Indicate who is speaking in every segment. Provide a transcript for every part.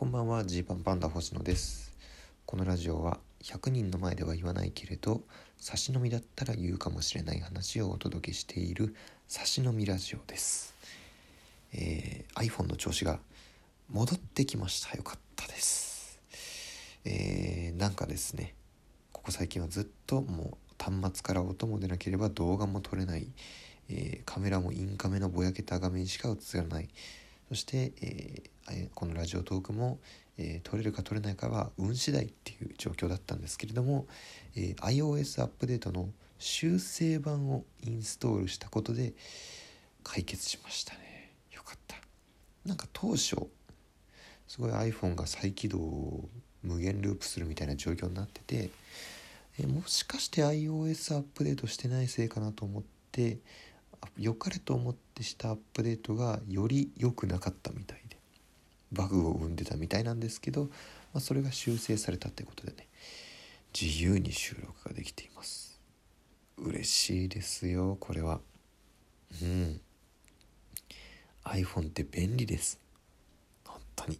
Speaker 1: こんばんはジーパンパンダ星野です。このラジオは100人の前では言わないけれど差し飲みだったら言うかもしれない話をお届けしている差し飲みラジオです、えー iPhone の調子が戻ってきました。よかったです。えーなんかですねここ最近はずっともう端末から音も出なければ動画も撮れない、えーカメラもインカメのぼやけた画面しか映らない。そして、えーこのラジオトークも、えー撮れるか撮れないかは運次第っていう状況だったんですけれども、えー iOS アップデートの修正版をインストールしたことで解決しましたね。よかった。なんか当初すごい iPhone が再起動を無限ループするみたいな状況になっててえもしかして iOS アップデートしてないせいかなと思って良かれと思ってしたアップデートがより良くなかったみたいで。バグを生んでたみたいなんですけど、まあ、それが修正されたってことでね。自由に収録ができています。嬉しいですよこれは。うん。iPhone って便利です。本当に。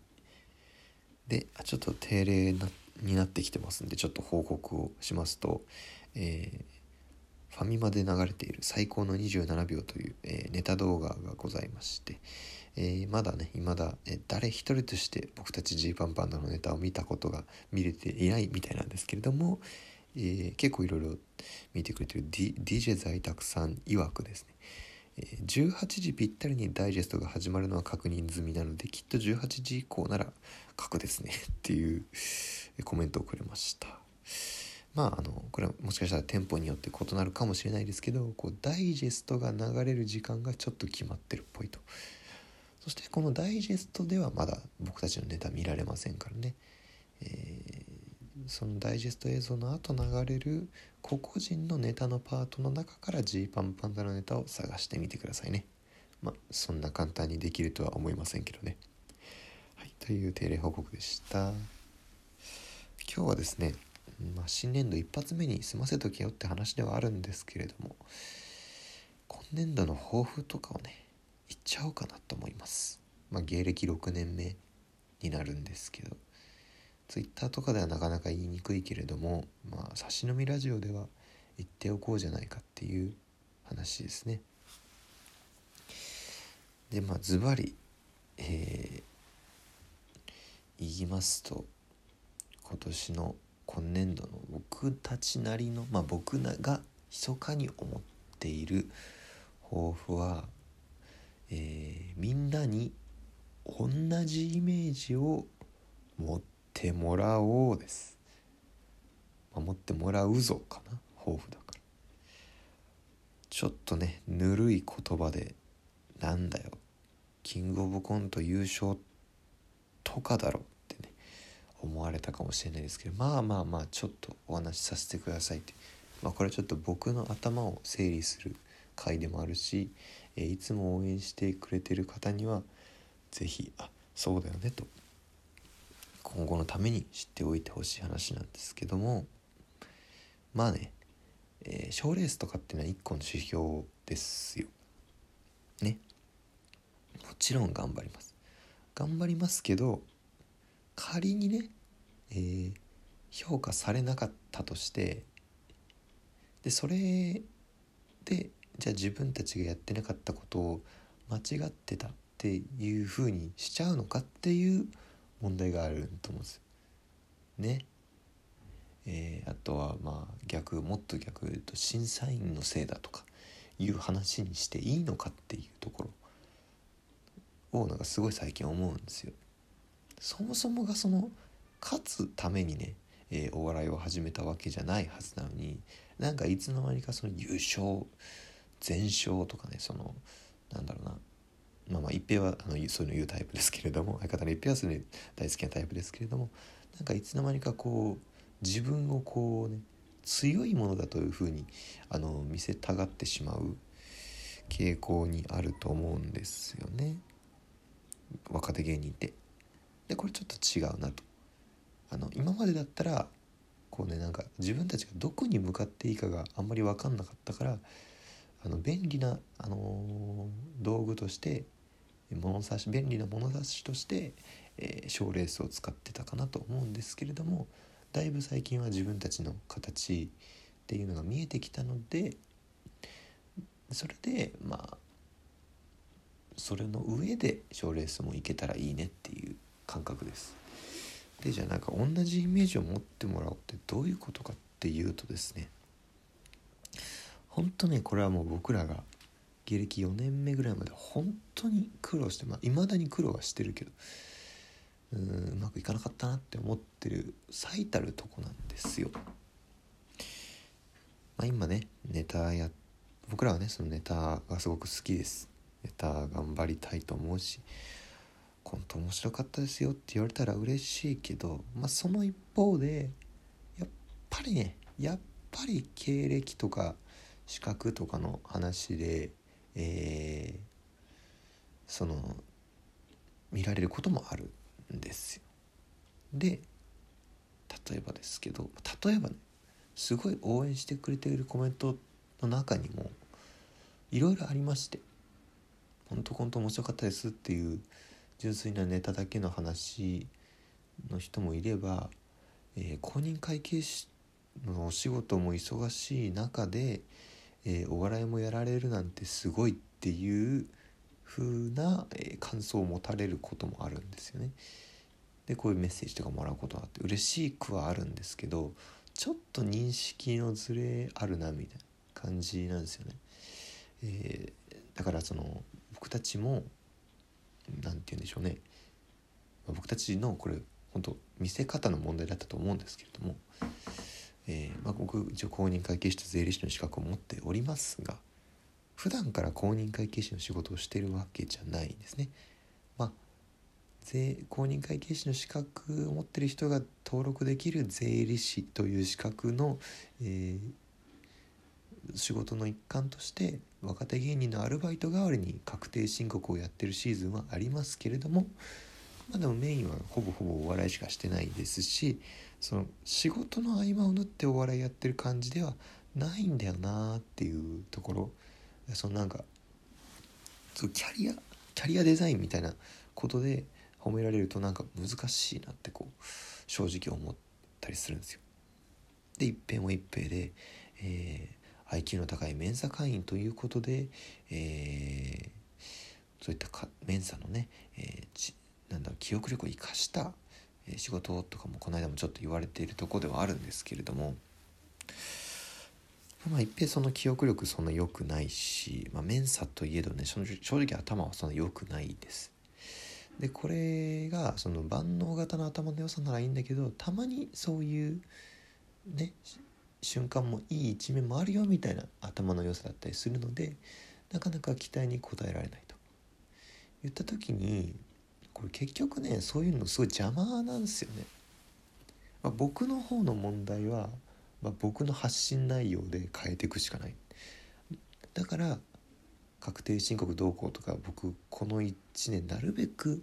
Speaker 1: でちょっと定例になってきてますんでちょっと報告をしますと、えーファミマで流れている最高の27秒という、えーネタ動画がございまして、えーまだね未だ、えー誰一人として僕たちジーパンパンダのネタを見たことが見れていないみたいなんですけれども、え結構いろいろ見てくれてる、D、DJ 在宅さん曰くですね。え18時ぴったりにダイジェストが始まるのは確認済みなのできっと18時以降なら確ですねっていうコメントをくれました。まああのこれはもしかしたら店舗によって異なるかもしれないですけどこうダイジェストが流れる時間がちょっと決まってるっぽいと。そしてこのダイジェストではまだ僕たちのネタ見られませんからね、えーそのダイジェスト映像の後流れる個々人のネタのパートの中からジーパンパンダのネタを探してみてくださいね。まあそんな簡単にできるとは思いませんけどね。はいという定例報告でした。今日はですね、まあ、新年度一発目に済ませとけよって話ではあるんですけれども今年度の抱負とかをね言っちゃおうかなと思います。まあ芸歴6年目になるんですけどツイッターとかではなかなか言いにくいけれどもまあ差し飲みラジオでは言っておこうじゃないかっていう話ですね。でまあズバリえー言いますと今年の今年度の僕たちなりのまあ僕が密かに思っている抱負は、えーみんなに同じイメージを持ってもらおうです、まあ持ってもらうぞかな抱負だから。ちょっとねぬるい言葉でなんだよキングオブコント優勝とかだろ。思われたかもしれないですけどまあまあまあちょっとお話しさせてくださいって。まあこれはちょっと僕の頭を整理する回でもあるし、えいつも応援してくれてる方には是非あそうだよねと今後のために知っておいてほしい話なんですけどもまあねえー賞、レースとかっていうのは一個の指標ですよ。ね。もちろん頑張ります。頑張りますけど仮にね、えー評価されなかったとしてでそれでじゃあ自分たちがやってなかったことを間違ってたっていうふうにしちゃうのかっていう問題があると思うんです。ね。えーあとはまあ逆もっと逆言うと審査員のせいだとかいう話にしていいのかっていうところをなんかすごい最近思うんですよ。そもそもがその勝つためにね、えーお笑いを始めたわけじゃないはずなのになんかいつの間にかその優勝全勝とかねそのなんだろうなまあまあ一平はあのそういうの言うタイプですけれども相方の一平はそれ大好きなタイプですけれどもなんかいつの間にかこう自分をこうね強いものだというふうにあの見せたがってしまう傾向にあると思うんですよね若手芸人って。でこれちょっと違うなと。あの今までだったらこうねなんか自分たちがどこに向かっていいかがあんまり分かんなかったからあの便利な、あのー道具として物差し便利な物差しとして、え賞、ー、レースを使ってたかなと思うんですけれどもだいぶ最近は自分たちの形っていうのが見えてきたのでそれでまあそれの上で賞レースも行けたらいいねっていう感覚です。でじゃあなんか同じイメージを持ってもらおうってどういうことかっていうとですね本当ねこれはもう僕らが芸歴4年目ぐらいまで本当に苦労してまあ未だに苦労はしてるけどうんうまくいかなかったなって思ってる最たるとこなんですよ。まあ、今ねネタや僕らはねそのネタがすごく好きです。ネタ頑張りたいと思うしコント面白かったですよって言われたら嬉しいけど、まあ、その一方でやっぱりねやっぱり経歴とか資格とかの話で、えー、その見られることもあるんですよ。で例えばですけど例えばねすごい応援してくれているコメントの中にもいろいろありまして「ほんとコント面白かったです」っていう純粋なネタだけの話の人もいれば、えー、公認会計士のお仕事も忙しい中で、えー、お笑いもやられるなんてすごいっていう風な、えー、感想を持たれることもあるんですよね。でこういうメッセージとかもらうことがあって嬉しくはあるんですけどちょっと認識のズレあるなみたいな感じなんですよね。えー、だからその僕たちも何て言うんでしょうね、まあ、僕たちのこれ本当見せ方の問題だったと思うんですけれども、えー、まあ、僕一応公認会計士と税理士の資格を持っておりますが普段から公認会計士の仕事をしてるわけじゃないんですね。まあ税公認会計士の資格を持ってる人が登録できる税理士という資格の、えー、仕事の一環として若手芸人のアルバイト代わりに確定申告をやってるシーズンはありますけれどもまあでもメインはほぼほぼお笑いしかしてないですしその仕事の合間を縫ってお笑いやってる感じではないんだよなっていうところそのなんかキャリアキャリアデザインみたいなことで褒められるとなんか難しいなってこう正直思ったりするんですよ。で一平も一平で、えー IQ の高いメンサ会員ということで、えー、そういったかメンサのね、えー、なんだ記憶力を生かした、仕事とかもこの間もちょっと言われているとこではあるんですけれどもまあ一平その記憶力そんな良くないし、まあ、メンサといえどね正直頭はそんな良くないです。でこれがその万能型の頭の良さならいいんだけどたまにそういうね瞬間もいい一面もあるよみたいな頭の良さだったりするのでなかなか期待に応えられないと言った時にこれ結局ねそういうのすごい邪魔なんですよね。まあ、僕の方の問題は、まあ、僕の発信内容で変えていくしかない。だから確定申告どうこうとか僕この1年なるべく、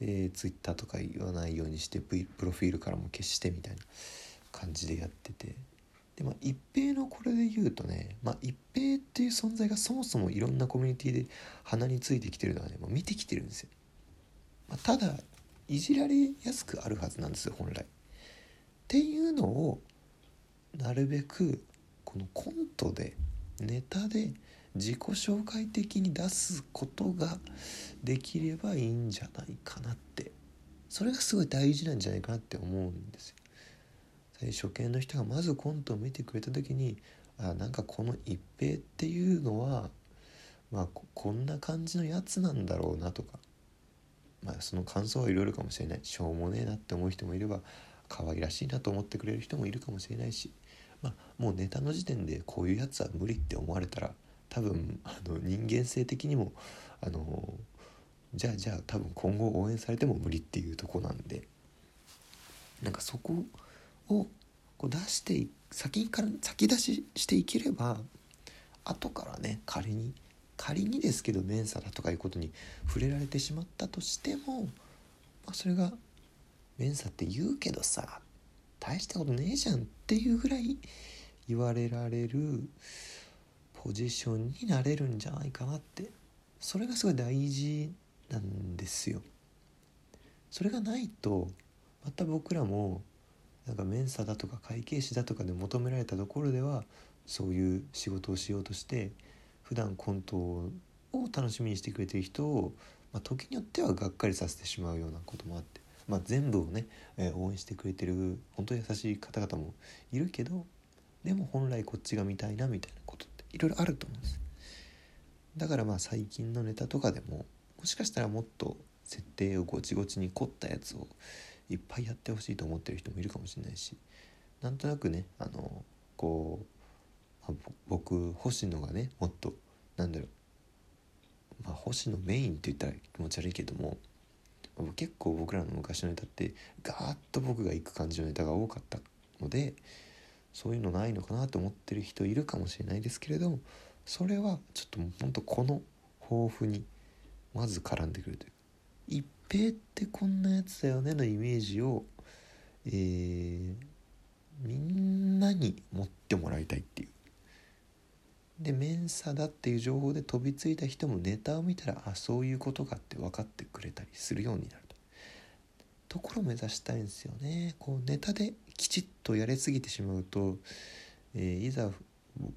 Speaker 1: えー、Twitter とか言わないようにして、プロフィールからも消してみたいな感じでやっててでまあ一平のこれで言うとね、まあ、一平っていう存在がそもそもいろんなコミュニティで鼻についてきてるのはねもう見てきてるんですよ、まあ、ただいじられやすくあるはずなんですよ本来。っていうのをなるべくこのコントでネタで自己紹介的に出すことができればいいんじゃないかなって。それがすごい大事なんじゃないかなって思うんですよ。初見の人がまずコントを見てくれた時にあなんかこの一平っていうのはまあこんな感じのやつなんだろうなとかまあその感想はいろいろかもしれない。しょうもねえなって思う人もいれば可愛らしいなと思ってくれる人もいるかもしれないしまあもうネタの時点でこういうやつは無理って思われたら多分あの人間性的にもあのじゃあじゃあ多分今後応援されても無理っていうとこなんでなんかそこをこう出して先から先出ししていければ後からね仮に仮にですけどメンサだとかいうことに触れられてしまったとしても、まあ、それがメンサって言うけどさ大したことねえじゃんっていうぐらい言われられるポジションになれるんじゃないかなってそれがすごい大事なんですよ。それがないとまた僕らもなんかメンサだとか会計士だとかで求められたところではそういう仕事をしようとして普段コントを楽しみにしてくれてる人を、まあ、時によってはがっかりさせてしまうようなこともあって、まあ、全部をね、えー、応援してくれてる本当に優しい方々もいるけどでも本来こっちが見たいなみたいなことっていろいろあると思うんです。だからまあ最近のネタとかでももしかしたらもっと設定をごちごちに凝ったやつをいっぱいやってほしいと思ってる人もいるかもしれないしなんとなくねあのこう、まあ、僕星野がねもっとなんだろう、まあ、星野メインって言ったら気持ち悪いけども結構僕らの昔のネタってガーッと僕が行く感じのネタが多かったのでそういうのないのかなと思ってる人いるかもしれないですけれどもそれはちょっとほんとこの豊富にまず絡んでくるという一平ってこんなやつだよねのイメージを、えー、みんなに持ってもらいたいっていう。でメンサだっていう情報で飛びついた人もネタを見たらあそういうことかって分かってくれたりするようになると。ところを目指したいんですよね。こうネタできちっとやれすぎてしまうと、えー、いざ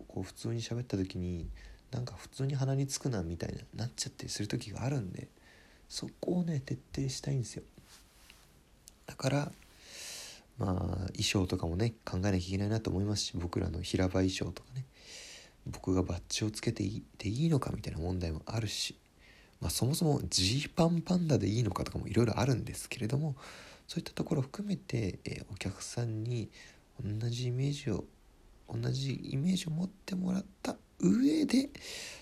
Speaker 1: こう普通に喋った時になんか普通に鼻につくなみたいななっちゃったりする時があるんで。そこをね徹底したいんですよ。だからまあ衣装とかもね考えなきゃいけないなと思いますし僕らの平場衣装とかね僕がバッジをつけていていいのかみたいな問題もあるし、まあ、そもそもジーパンパンダでいいのかとかもいろいろあるんですけれどもそういったところを含めて、えー、お客さんに同じイメージを同じイメージを持ってもらった上で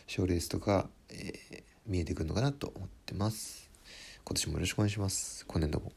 Speaker 1: 賞レースとか、えー見えてくるのかなと思ってます。今年もよろしくお願いします。今年度も。